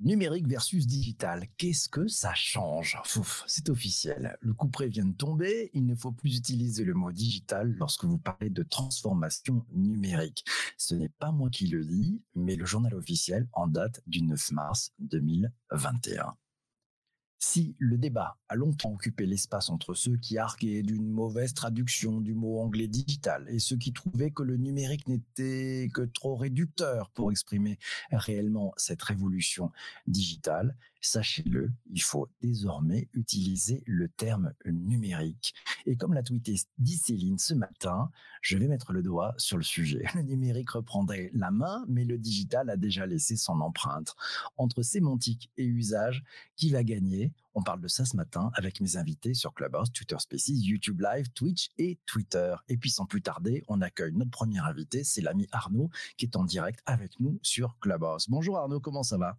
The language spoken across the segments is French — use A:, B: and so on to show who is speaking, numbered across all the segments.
A: Numérique versus digital, qu'est-ce que ça change? Fouf, c'est officiel. Le coup près vient de tomber. Il ne faut plus utiliser le mot digital lorsque vous parlez de transformation numérique. Ce n'est pas moi qui le dis, mais le journal officiel en date du 9 mars 2021. Si le débat a longtemps occupé l'espace entre ceux qui arguaient d'une mauvaise traduction du mot anglais digital et ceux qui trouvaient que le numérique n'était que trop réducteur pour exprimer réellement cette révolution digitale, sachez-le, il faut désormais utiliser le terme numérique. Et comme l'a tweeté dit Céline ce matin, je vais mettre le doigt sur le sujet. Le numérique reprendrait la main, mais le digital a déjà laissé son empreinte. Entre sémantique et usage, qui va gagner? On parle de ça ce matin avec mes invités sur Clubhouse, Twitter Spaces, YouTube Live, Twitch et Twitter. Et puis sans plus tarder, on accueille notre premier invité, c'est l'ami Arnaud qui est en direct avec nous sur Clubhouse. Bonjour Arnaud, comment ça va?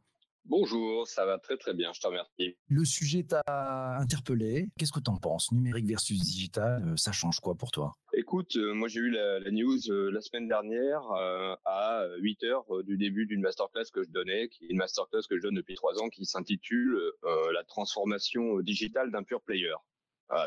B: Bonjour, ça va très très bien, je te remercie.
A: Le sujet t'a interpellé. Qu'est-ce que tu en penses Numérique versus digital, euh, ça change quoi pour toi?
B: Écoute, euh, moi j'ai eu la, news euh, la semaine dernière à 8 heures du début d'une masterclass que je donnais, qui est une masterclass que je donne depuis trois ans, qui s'intitule La transformation digitale d'un pure player.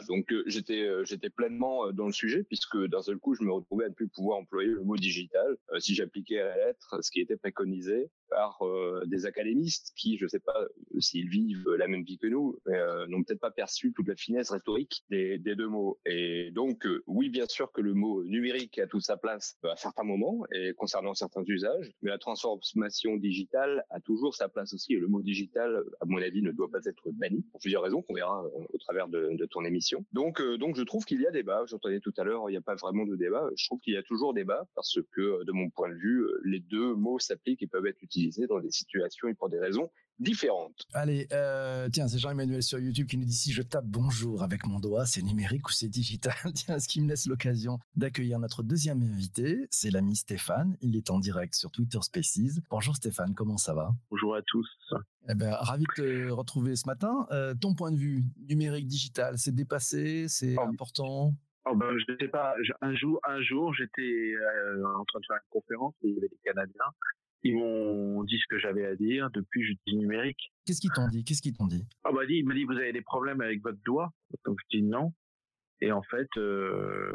B: Donc j'étais j'étais pleinement dans le sujet puisque d'un seul coup je me retrouvais à ne plus pouvoir employer le mot digital si j'appliquais à la lettre ce qui était préconisé par euh, des académistes qui, je ne sais pas euh, s'ils vivent la même vie que nous, euh, n'ont peut-être pas perçu toute la finesse rhétorique des, des deux mots. Et donc, oui, bien sûr que le mot numérique a toute sa place à certains moments et concernant certains usages, mais la transformation digitale a toujours sa place aussi. Et le mot digital, à mon avis, ne doit pas être banni pour plusieurs raisons qu'on verra au travers de, de, ton Donc, donc, je trouve qu'il y a débat. J'entendais tout à l'heure, il n'y a pas vraiment de débat. Je trouve qu'il y a toujours débat parce que, de mon point de vue, les deux mots s'appliquent et peuvent être utilisés dans des situations et pour des raisons différentes.
A: Allez, euh, tiens, c'est Jean-Emmanuel sur YouTube qui nous dit si je tape bonjour avec mon doigt, c'est numérique ou c'est digital Tiens, ce qui me laisse l'occasion d'accueillir notre deuxième invité, c'est l'ami Stéphane. Il est en direct sur Twitter Spaces. Bonjour Stéphane, comment ça va?
C: Bonjour à tous.
A: Eh ben, ravi de te retrouver ce matin. Euh, ton point de vue, numérique, digital, c'est dépassé, c'est oh. important?
C: Oh ben, je sais pas. Un jour, un jour, j'étais euh, en train de faire une conférence et il y avait des Canadiens ils m'ont dit ce que j'avais à dire. Depuis, je dis numérique.
A: Qu'est-ce qu'ils t'ont dit? Qu'est-ce qu'ils t'ont dit?
C: Ah bah dit, il m'a dit vous avez des problèmes avec votre doigt. Donc je dis non. Et en fait, euh,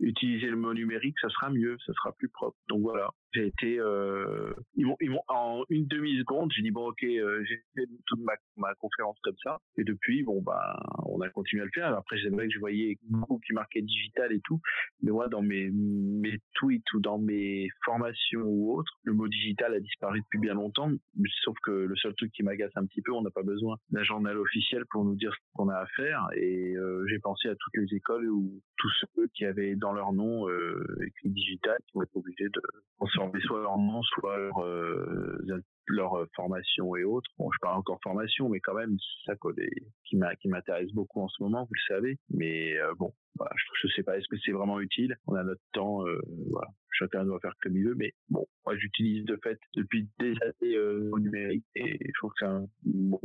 C: utiliser le mot numérique, ça sera mieux, ça sera plus propre. Donc voilà j'ai été euh, ils vont ils vont en une demi seconde j'ai dit bon ok euh, j'ai fait toute ma, ma conférence comme ça. Et depuis bon bah on a continué à le faire. Après c'est vrai que je voyais beaucoup qui marquait digital et tout. Mais moi dans mes mes tweets ou dans mes formations ou autres le mot digital a disparu depuis bien longtemps. Sauf que le seul truc qui m'agace un petit peu on n'a pas besoin d'un journal officiel pour nous dire ce qu'on a à faire. Et euh, j'ai pensé à toutes les écoles où tous ceux qui avaient dans leur nom euh, écrit digital qui vont être obligés de soit leur nom, soit leur, euh, leur euh, formation et autres. Bon, je parle encore formation, mais quand même, c'est ça qui m'intéresse beaucoup en ce moment, vous le savez. Mais euh, bon, voilà, je, ne sais pas, est-ce que c'est vraiment utile? On a notre temps, voilà. Chacun doit faire comme il veut, mais bon, moi j'utilise de fait depuis des années au numérique et je trouve que c'est un bon,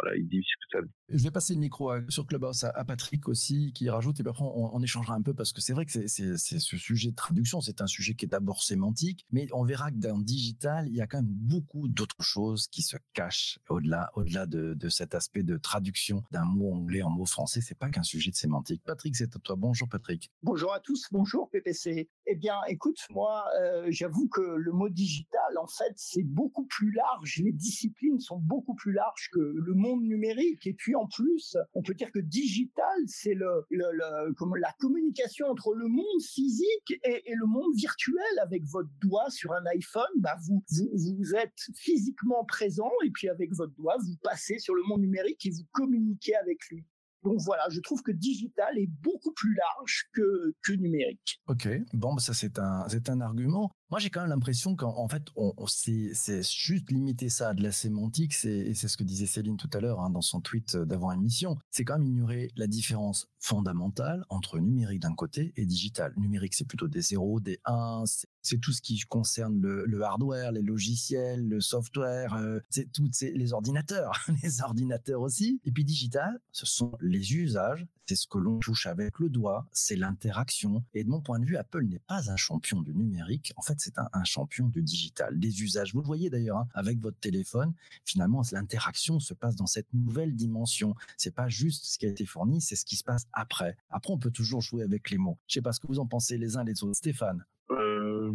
C: voilà, ils disent que ça.
A: Je vais passer le micro sur Clubhouse à, Patrick aussi, qui rajoute, et puis après on, échangera un peu parce que c'est vrai que c'est ce sujet de traduction, c'est un sujet qui est d'abord sémantique, mais on verra que dans le digital, il y a quand même beaucoup d'autres choses qui se cachent au-delà, au-delà de, de, cet aspect de traduction d'un mot anglais en mot français. C'est pas qu'un sujet de sémantique. Patrick, c'est à toi. Bonjour Patrick.
D: Bonjour à tous. Bonjour PPC. Eh bien, écoute, moi, euh, j'avoue que le mot digital, en fait, c'est beaucoup plus large. Les disciplines sont beaucoup plus larges que le mot numérique. Et puis en plus, on peut dire que digital, c'est le, la communication entre le monde physique et, le monde virtuel. Avec votre doigt sur un iPhone, bah vous êtes physiquement présent et puis avec votre doigt, vous passez sur le monde numérique et vous communiquez avec lui. Donc voilà, je trouve que digital est beaucoup plus large que, que numérique.
A: Ok, bon, bah, ça c'est un argument. Moi, j'ai quand même l'impression qu'en fait, on, c'est, juste limiter ça à de la sémantique, et c'est ce que disait Céline tout à l'heure hein, dans son tweet d'avant émission, c'est quand même ignorer la différence fondamentale entre numérique d'un côté et digital. Numérique, c'est plutôt des zéros, des 1, c'est tout ce qui concerne le, hardware, les logiciels, le software, euh, c'est les ordinateurs, les ordinateurs aussi. Et puis digital, ce sont les usages, c'est ce que l'on touche avec le doigt, c'est l'interaction. Et de mon point de vue, Apple n'est pas un champion du numérique. En fait, c'est un, champion du digital, des usages. Vous le voyez d'ailleurs hein, avec votre téléphone. Finalement, l'interaction se passe dans cette nouvelle dimension. C'est pas juste ce qui a été fourni, c'est ce qui se passe après. Après, on peut toujours jouer avec les mots. Je sais pas ce que vous en pensez les uns les autres. Stéphane.
C: Euh,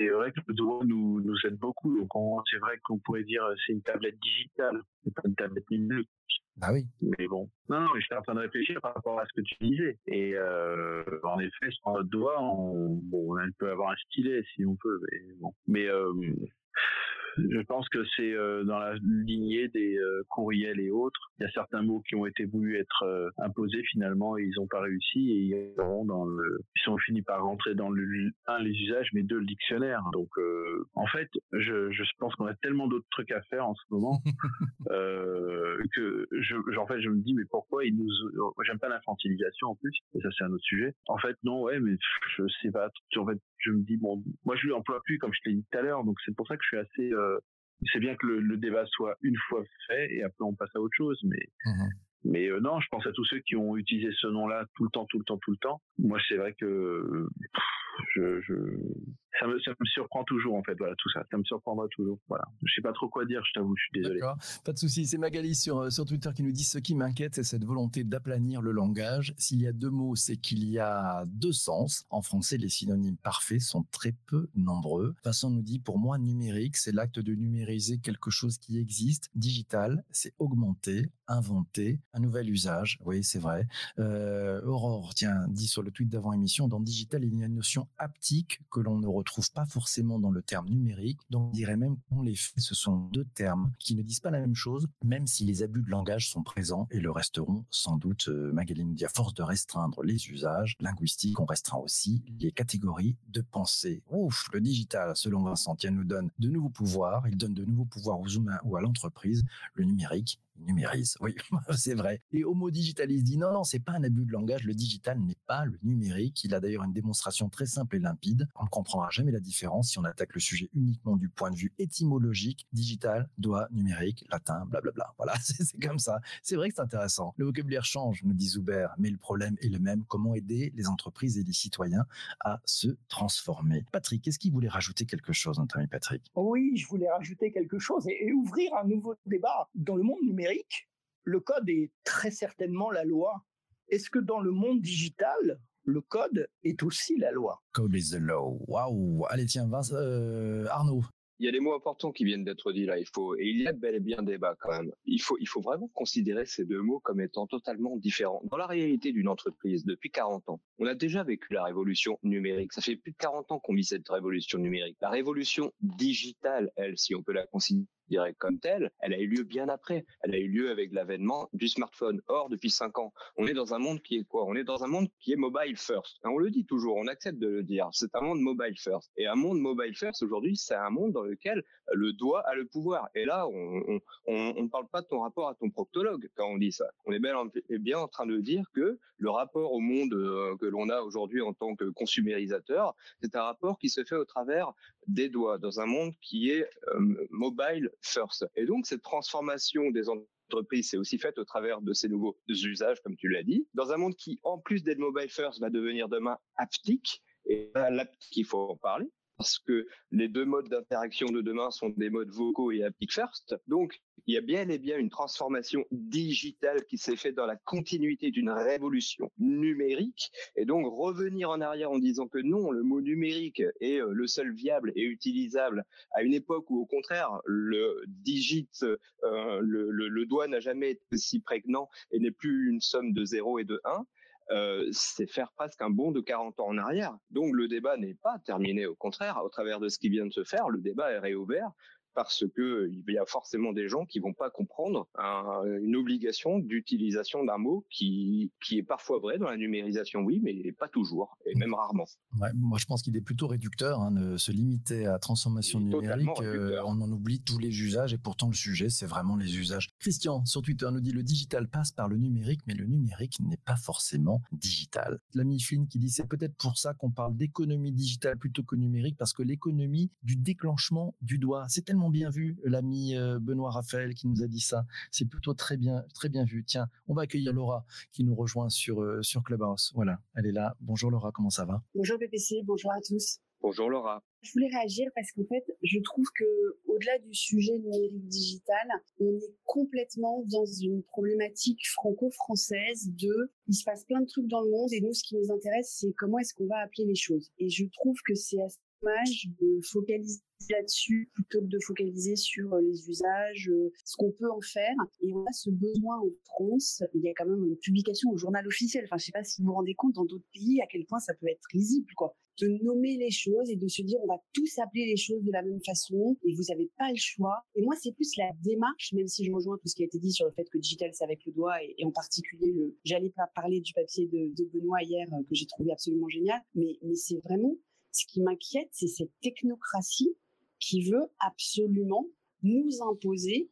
C: c'est vrai que le doigt nous, nous aide beaucoup. Donc, c'est vrai qu'on pourrait dire c'est une tablette digitale, c'est pas une tablette numérique.
A: Ah oui.
C: Mais bon. Non, non, j'étais en train de réfléchir par rapport à ce que tu disais. Et euh, en effet, sur notre doigt, on, bon, peut avoir un stylet si on peut, mais bon. Mais euh, je pense que c'est euh, dans la lignée des euh, courriels et autres. Il y a certains mots qui ont été voulu être euh, imposés finalement et ils n'ont pas réussi et ils dans le, ils sont finis par rentrer dans le un les usages mais deux le dictionnaire. Donc en fait, je, je pense qu'on a tellement d'autres trucs à faire en ce moment que je, en fait je me dis mais pourquoi ils nous, j'aime pas l'infantilisation en plus. Et ça c'est un autre sujet. En fait non ouais mais je sais pas. En fait je me dis bon moi je lui emploie plus comme je l'ai dit tout à l'heure donc c'est pour ça que je suis assez euh, c'est bien que le, débat soit une fois fait et après on passe à autre chose. Mais mmh mais euh, non, je pense à tous ceux qui ont utilisé ce nom-là tout le temps, tout le temps, tout le temps. Moi, c'est vrai que ça me, surprend toujours en fait tout ça. Ça me surprendra toujours voilà. Je sais pas trop quoi dire je t'avoue je suis désolé.
A: Pas de souci. C'est Magali sur euh, sur Twitter qui nous dit ce qui m'inquiète c'est cette volonté d'aplanir le langage. S'il y a deux mots c'est qu'il y a deux sens. En français les synonymes parfaits sont très peu nombreux. Vincent nous dit pour moi numérique c'est l'acte de numériser quelque chose qui existe. Digital c'est augmenter inventer un nouvel usage oui c'est vrai euh, Aurore tiens dit sur le tweet d'avant émission dans digital il y a une notion haptique que l'on ne retrouve pas forcément dans le terme numérique. Donc, on dirait même qu'on les fait, ce sont deux termes qui ne disent pas la même chose, même si les abus de langage sont présents et le resteront sans doute. Euh, Magali nous dit à force de restreindre les usages linguistiques, on restreint aussi les catégories de pensée. Ouf, le digital, selon Vincent, nous donne de nouveaux pouvoirs. Il donne de nouveaux pouvoirs aux humains ou à l'entreprise. Le numérique numérise. Oui, c'est vrai. Et Homo Digitalis dit non, non, c'est pas un abus de langage. Le digital n'est pas le numérique. Il a d'ailleurs une démonstration très simple et limpide. On ne comprendra jamais la différence si on attaque le sujet uniquement du point de vue étymologique. Digital, doigt, numérique, latin, blablabla. Voilà, c'est comme ça. C'est vrai que c'est intéressant. Le vocabulaire change, nous dit Zuber, mais le problème est le même. Comment aider les entreprises et les citoyens à se transformer? Patrick, est-ce qu'il voulait rajouter quelque chose, notre ami Patrick?
D: Oui, je voulais rajouter quelque chose et ouvrir un nouveau débat. Dans le monde numérique, le code est très certainement la loi. Est-ce que dans le monde digital, le code est aussi la loi?
A: Code is the law. Waouh Allez, tiens, euh, Arnaud,
B: il y a des mots importants qui viennent d'être dits là. Il faut et il y a bel et bien débat quand même. Il faut il faut vraiment considérer ces deux mots comme étant totalement différents. Dans la réalité d'une entreprise, depuis 40 ans, on a déjà vécu la révolution numérique. Ça fait plus de 40 ans qu'on vit cette révolution numérique. La révolution digitale, elle, si on peut la considérer dirais comme telle, elle a eu lieu bien après. Elle a eu lieu avec l'avènement du smartphone. Or, depuis cinq ans, on est dans un monde qui est quoi? On est dans un monde qui est mobile first. on le dit toujours, on accepte de le dire. C'est un monde mobile first. Et un monde mobile first, aujourd'hui, c'est un monde dans lequel le doigt a le pouvoir. Et là, on ne parle pas de ton rapport à ton proctologue quand on dit ça. On est bien en train de dire que le rapport au monde euh, que l'on a aujourd'hui en tant que consumérisateur, c'est un rapport qui se fait au travers des doigts dans un monde qui est euh, mobile first. Et donc, cette transformation des entreprises s'est aussi faite au travers de ces nouveaux usages, comme tu l'as dit, dans un monde qui, en plus d'être mobile first, va devenir demain haptique. Et l'aptique, il faut en parler parce que les deux modes d'interaction de demain sont des modes vocaux et haptic first. Donc, il y a bien et bien une transformation digitale qui s'est faite dans la continuité d'une révolution numérique. Et donc, revenir en arrière en disant que non, le mot numérique est euh, le seul viable et utilisable à une époque où, au contraire, le digit, euh, le, le doigt n'a jamais été si prégnant et n'est plus une somme de 0 et de 1. Euh, c'est faire presque un bond de 40 ans en arrière. Donc le débat n'est pas terminé, au contraire, au travers de ce qui vient de se faire, le débat est réouvert parce que il y a forcément des gens qui vont pas comprendre une obligation d'utilisation d'un mot qui qui est parfois vrai dans la numérisation, oui, mais pas toujours et même rarement.
A: moi, je pense qu'il est plutôt réducteur hein, de se limiter à transformation numérique. Euh, on en oublie tous les usages et pourtant le sujet, c'est vraiment les usages. Christian sur Twitter nous dit le digital passe par le numérique, mais le numérique n'est pas forcément digital. L'ami Flynn qui dit c'est peut-être pour ça qu'on parle d'économie digitale plutôt que numérique parce que l'économie du déclenchement du doigt, c'est tellement tellement bien vu, l'ami Benoît Raphaël qui nous a dit ça. C'est plutôt très bien, très bien vu. Tiens, on va accueillir Laura qui nous rejoint sur, sur Clubhouse. Voilà, elle est là. Bonjour Laura, comment ça va?
E: Bonjour PPC, bonjour à tous.
B: Bonjour Laura.
E: Je voulais réagir parce qu'en fait, je trouve que au-delà du sujet numérique digital, on est complètement dans une problématique franco-française de il se passe plein de trucs dans le monde et nous ce qui nous intéresse c'est comment est-ce qu'on va appeler les choses. Et je trouve que c'est assez dommage de focaliser là-dessus plutôt que de focaliser sur euh, les usages, euh, ce qu'on peut en faire. Et on a ce besoin en France. Il y a quand même une publication au journal officiel. Enfin, je sais pas si vous vous rendez compte dans d'autres pays à quel point ça peut être risible, quoi. De nommer les choses et de se dire on va tous appeler les choses de la même façon et vous n'avez pas le choix. Et moi, c'est plus la démarche, même si je rejoins tout ce qui a été dit sur le fait que digital c'est avec le doigt et, en particulier le. J'allais pas parler du papier de, de Benoît hier euh, que j'ai trouvé absolument génial, mais mais c'est vraiment ce qui m'inquiète, c'est cette technocratie qui veut absolument nous imposer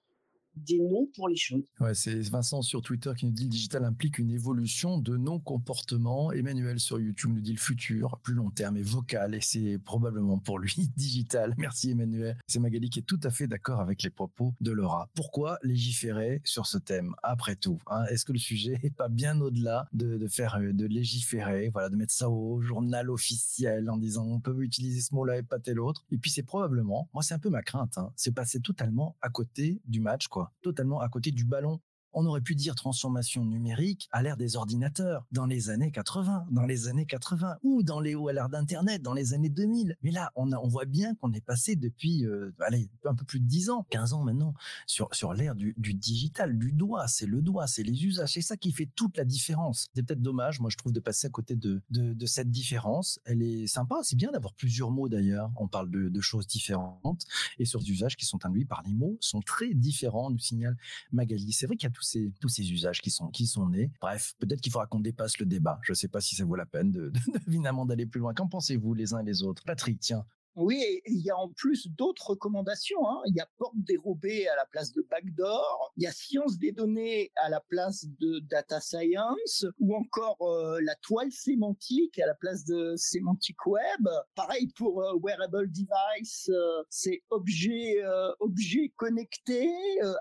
E: des noms pour les choses.
A: Ouais, c'est Vincent sur Twitter qui nous dit le digital implique une évolution de nos comportements. Emmanuel sur YouTube nous dit le futur, plus long terme et vocal, et c'est probablement pour lui digital. Merci Emmanuel. C'est Magali qui est tout à fait d'accord avec les propos de Laura. Pourquoi légiférer sur ce thème après tout hein? Est-ce que le sujet est pas bien au-delà de, faire euh, de légiférer, voilà, de mettre ça au journal officiel en disant on peut utiliser ce mot-là et pas tel autre? Et puis c'est probablement, moi c'est un peu ma crainte, hein, c'est passer totalement à côté du match quoi totalement à côté du ballon on aurait pu dire transformation numérique à l'ère des ordinateurs dans les années 80, dans les années 80 ou dans les à l'ère d'internet dans les années 2000. Mais là, on, on voit bien qu'on est passé depuis euh, allez, un peu plus de 10 ans, 15 ans maintenant sur sur l'ère du, digital, du doigt, c'est le doigt, c'est les usages, c'est ça qui fait toute la différence. C'est peut-être dommage, moi je trouve de passer à côté de, de, cette différence. Elle est sympa, c'est bien d'avoir plusieurs mots d'ailleurs. On parle de, de, choses différentes et sur des usages qui sont induits par les mots sont très différents, nous signale Magali. C'est vrai qu'il y a tous ces, usages qui sont, qui sont nés. Bref, peut-être qu'il faudra qu'on dépasse le débat. Je ne sais pas si ça vaut la peine de, d'aller plus loin. Qu'en pensez-vous les uns et les autres? Patrick, tiens,
D: oui, il y a en plus d'autres recommandations. Hein. Il y a porte dérobée à la place de backdoor, il y a science des données à la place de data science, ou encore euh, la toile sémantique à la place de semantic web. Pareil pour euh, wearable device, euh, c'est objet objet connecté,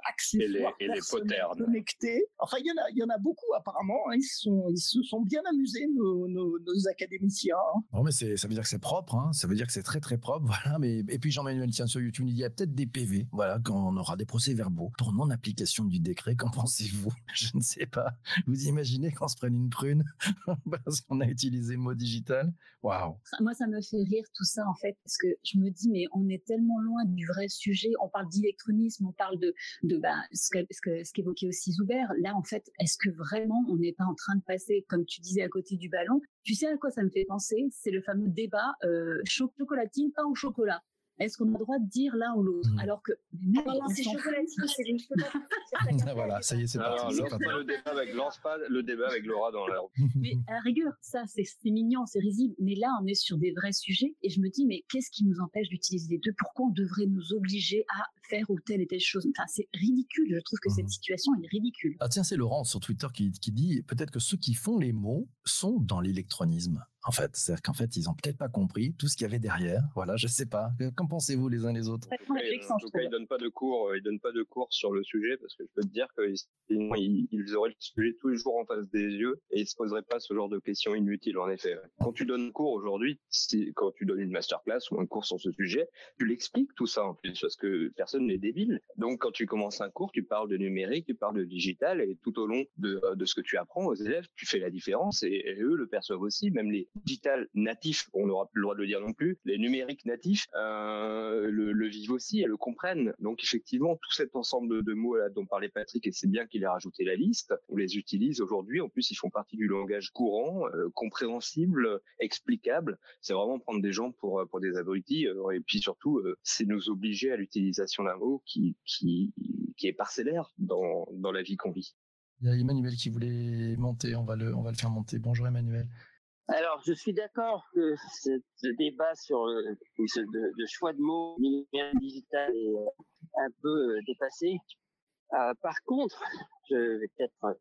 D: accessoires
B: et les,
D: connectés. Enfin, il y en a il y en a beaucoup apparemment. Hein. Ils sont ils se sont bien amusés nos, nos, académiciens. Hein.
A: Bon, mais ça veut dire que c'est propre. Hein. Ça veut dire que c'est très très propre et puis Jean-Manuel tient sur YouTube, il y a peut-être des PV, voilà, quand on aura des procès-verbaux pour non-application du décret. Qu'en pensez-vous? Je ne sais pas. Vous imaginez qu'on se prenne une prune parce qu'on a utilisé le mot digital? Waouh
E: Moi, ça me fait rire tout ça en fait, parce que je me dis mais on est tellement loin du vrai sujet. On parle d'électronisme, on parle de bah, ce que ce qu'évoquait aussi Zuber. Là, en fait, est-ce que vraiment on n'est pas en train de passer, comme tu disais, à côté du ballon? Tu sais à quoi ça me fait penser? C'est le fameux débat euh, chocolatine pain au chocolat. Est-ce qu'on a le droit de dire l'un ou l'autre? Mmh. Alors que
A: non, non, c'est chocolatine, c'est une Voilà, ça y est, c'est parti.
B: Lance pas le débat avec, lance pas le débat avec Laura dans l'air.
E: Mais à la rigueur, ça, c'est mignon, c'est risible. Mais là, on est sur des vrais sujets. Et je me dis, mais qu'est-ce qui nous empêche d'utiliser les deux? Pourquoi on devrait nous obliger à faire ou telle et telle chose Enfin, c'est ridicule. Je trouve que cette mmh. situation est ridicule.
A: Ah tiens, c'est Laurent sur Twitter qui, qui dit peut-être que ceux qui font les mots sont dans l'électronisme en fait. C'est-à-dire qu'en fait, ils ont peut-être pas compris tout ce qu'il y avait derrière. Voilà, je sais pas. Qu'en pensez-vous les uns les autres?
B: En tout cas, ils donnent pas de cours, euh, ils donnent pas de cours sur le sujet parce que je peux te dire qu'ils ils auraient le sujet tous les jours en face des yeux et ils se poseraient pas ce genre de questions inutiles. En effet, quand tu donnes un cours aujourd'hui, quand tu donnes une masterclass ou un cours sur ce sujet, tu l'expliques tout ça en plus parce que personne n'est débile. Donc, quand tu commences un cours, tu parles de numérique, tu parles de digital et tout au long de, de ce que tu apprends aux élèves, tu fais la différence et, eux le perçoivent aussi. Même les digital natif, on n'aura plus le droit de le dire non plus, les numériques natifs euh, le, vivent aussi et le comprennent. Donc effectivement, tout cet ensemble de mots là dont parlait Patrick, et c'est bien qu'il ait rajouté la liste, on les utilise aujourd'hui. En plus, ils font partie du langage courant, euh, compréhensible, explicable. C'est vraiment prendre des gens pour des abrutis. Euh, et puis surtout, c'est nous obliger à l'utilisation d'un mot qui qui qui est parcellaire dans dans la vie qu'on vit.
A: Il y a Emmanuel qui voulait monter, on va le, on va le faire monter. Bonjour Emmanuel.
F: Alors, je suis d'accord que ce, débat sur le, choix de mots numérique digital est euh, un peu euh, dépassé. Euh, par contre, je vais peut-être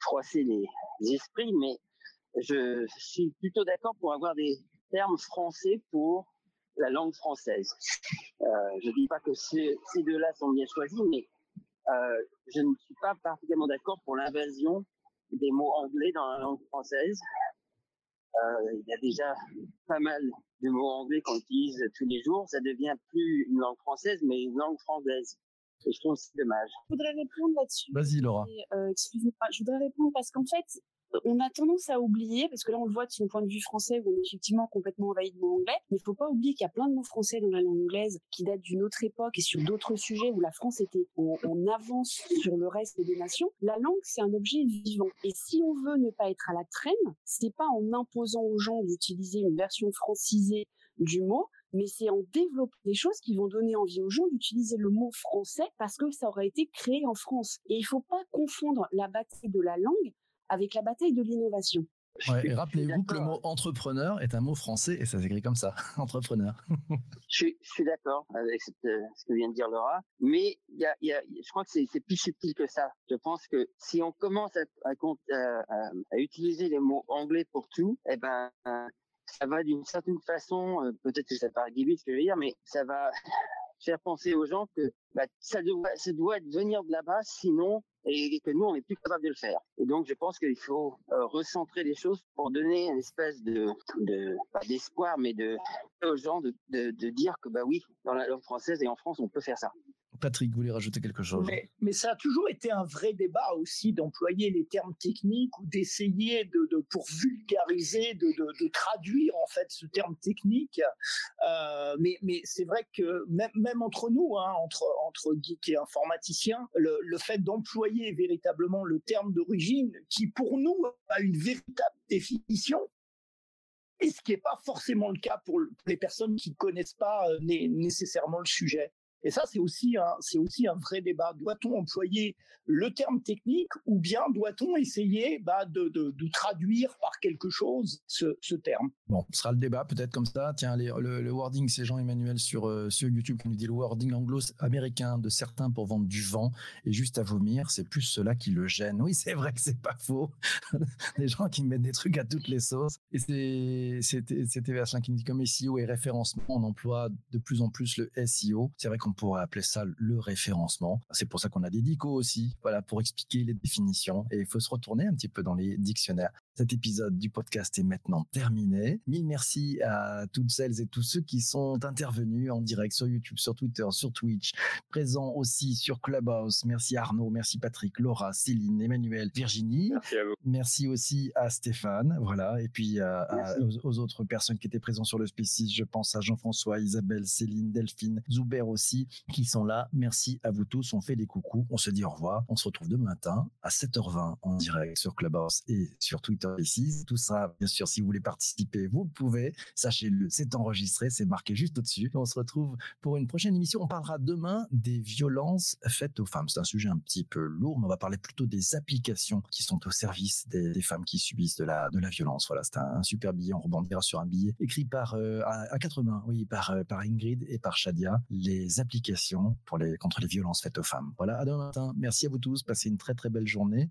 F: froisser les, esprits, mais je suis plutôt d'accord pour avoir des termes français pour la langue française. Euh, je ne dis pas que ces, ces deux-là sont bien choisis, mais euh, je ne suis pas particulièrement d'accord pour l'invasion des mots anglais dans la langue française. Euh, il y a déjà pas mal de mots anglais qu'on utilise tous les jours. Ça devient plus une langue française, mais une langue française. Et je trouve c'est dommage.
E: Je voudrais répondre là-dessus.
A: Vas-y, Laura.
E: Euh, Excusez-moi, je voudrais répondre parce qu'en fait, on a tendance à oublier, parce que là on le voit de son point de vue français, où on est effectivement complètement envahi de mots anglais, mais il faut pas oublier qu'il y a plein de mots français dans la langue anglaise qui datent d'une autre époque et sur d'autres sujets où la France était en, avance sur le reste des nations. La langue, c'est un objet vivant. Et si on veut ne pas être à la traîne, c'est pas en imposant aux gens d'utiliser une version francisée du mot, mais c'est en développant des choses qui vont donner envie aux gens d'utiliser le mot français parce que ça aurait été créé en France. Et il faut pas confondre la bataille de la langue avec la bataille de l'innovation.
A: et rappelez-vous que le mot entrepreneur est un mot français et ça s'écrit comme ça, entrepreneur.
F: je, suis d'accord avec ce que vient de dire Laura, mais y a, y a, je crois que c'est plus subtil que ça. Je pense que si on commence à, à, à utiliser les mots anglais pour tout, eh ben ça va d'une certaine façon, euh, peut-être que ça paraît ce que je veux dire, mais ça va faire penser aux gens que bah, ça, doit, ça doit venir de là-bas, sinon et que nous, on n'est plus capable de le faire. Et donc, je pense qu'il faut euh, recentrer les choses pour donner une espèce de, pas d'espoir, mais de aux gens de, de, dire que bah oui, dans la langue française et en France, on peut faire ça.
A: Patrick, voulez rajouter quelque chose?
D: Mais, ça a toujours été un vrai débat aussi d'employer les termes techniques ou d'essayer de, pour vulgariser, de, traduire en fait ce terme technique. Euh, mais, mais c'est vrai que même, entre nous, hein, entre, entre geeks et informaticiens, le, le fait d'employer véritablement le terme d'origine, qui pour nous a une véritable définition, et ce qui n'est pas forcément le cas pour les personnes qui ne connaissent pas euh, nécessairement le sujet. Et ça, c'est aussi un, c'est aussi un vrai débat. Doit-on employer le terme technique ou bien doit-on essayer bah, de, de, traduire par quelque chose ce, ce, terme?
A: Bon, ce sera le débat peut-être comme ça. Tiens, le, le, wording, c'est Jean-Emmanuel sur, euh, sur YouTube qui nous dit le wording anglo-américain de certains pour vendre du vent et juste à vomir, c'est plus cela qui le gêne. Oui, c'est vrai que c'est pas faux. des gens qui mettent des trucs à toutes les sauces. Et c'était, c'était Verslin qui nous dit comme SEO et référencement, on emploie de plus en plus le SEO. C'est vrai qu'on pourrait appeler ça le référencement. C'est pour ça qu'on a des dicos aussi voilà, pour expliquer les définitions. Et il faut se retourner un petit peu dans les dictionnaires. Cet épisode du podcast est maintenant terminé. Mille merci à toutes celles et tous ceux qui sont intervenus en direct sur YouTube, sur Twitter, sur Twitch, présents aussi sur Clubhouse. Merci Arnaud, merci Patrick, Laura, Céline, Emmanuel, Virginie.
B: Merci à vous.
A: Merci aussi à Stéphane, voilà, et puis aux, autres personnes qui étaient présentes sur le Spécis. Je pense à Jean-François, Isabelle, Céline, Delphine, Zuber aussi, qui sont là. Merci à vous tous. On fait des coucous. On se dit au revoir. On se retrouve demain matin à 7h20 en direct sur Clubhouse et sur Twitter Tout ça, bien sûr, si vous voulez participer, vous pouvez. Sachez-le, c'est enregistré, c'est marqué juste au-dessus. On se retrouve pour une prochaine émission. On parlera demain des violences faites aux femmes. C'est un sujet un petit peu lourd, mais on va parler plutôt des applications qui sont au service des, femmes qui subissent de la, de la violence. Voilà, c'est un, super billet. On rebondira sur un billet écrit par, euh, à, quatre mains, oui, par, euh, par Ingrid et par Shadia. Les applications pour les, contre les violences faites aux femmes. Voilà, à demain matin. Merci à vous tous. Passez une très très belle journée.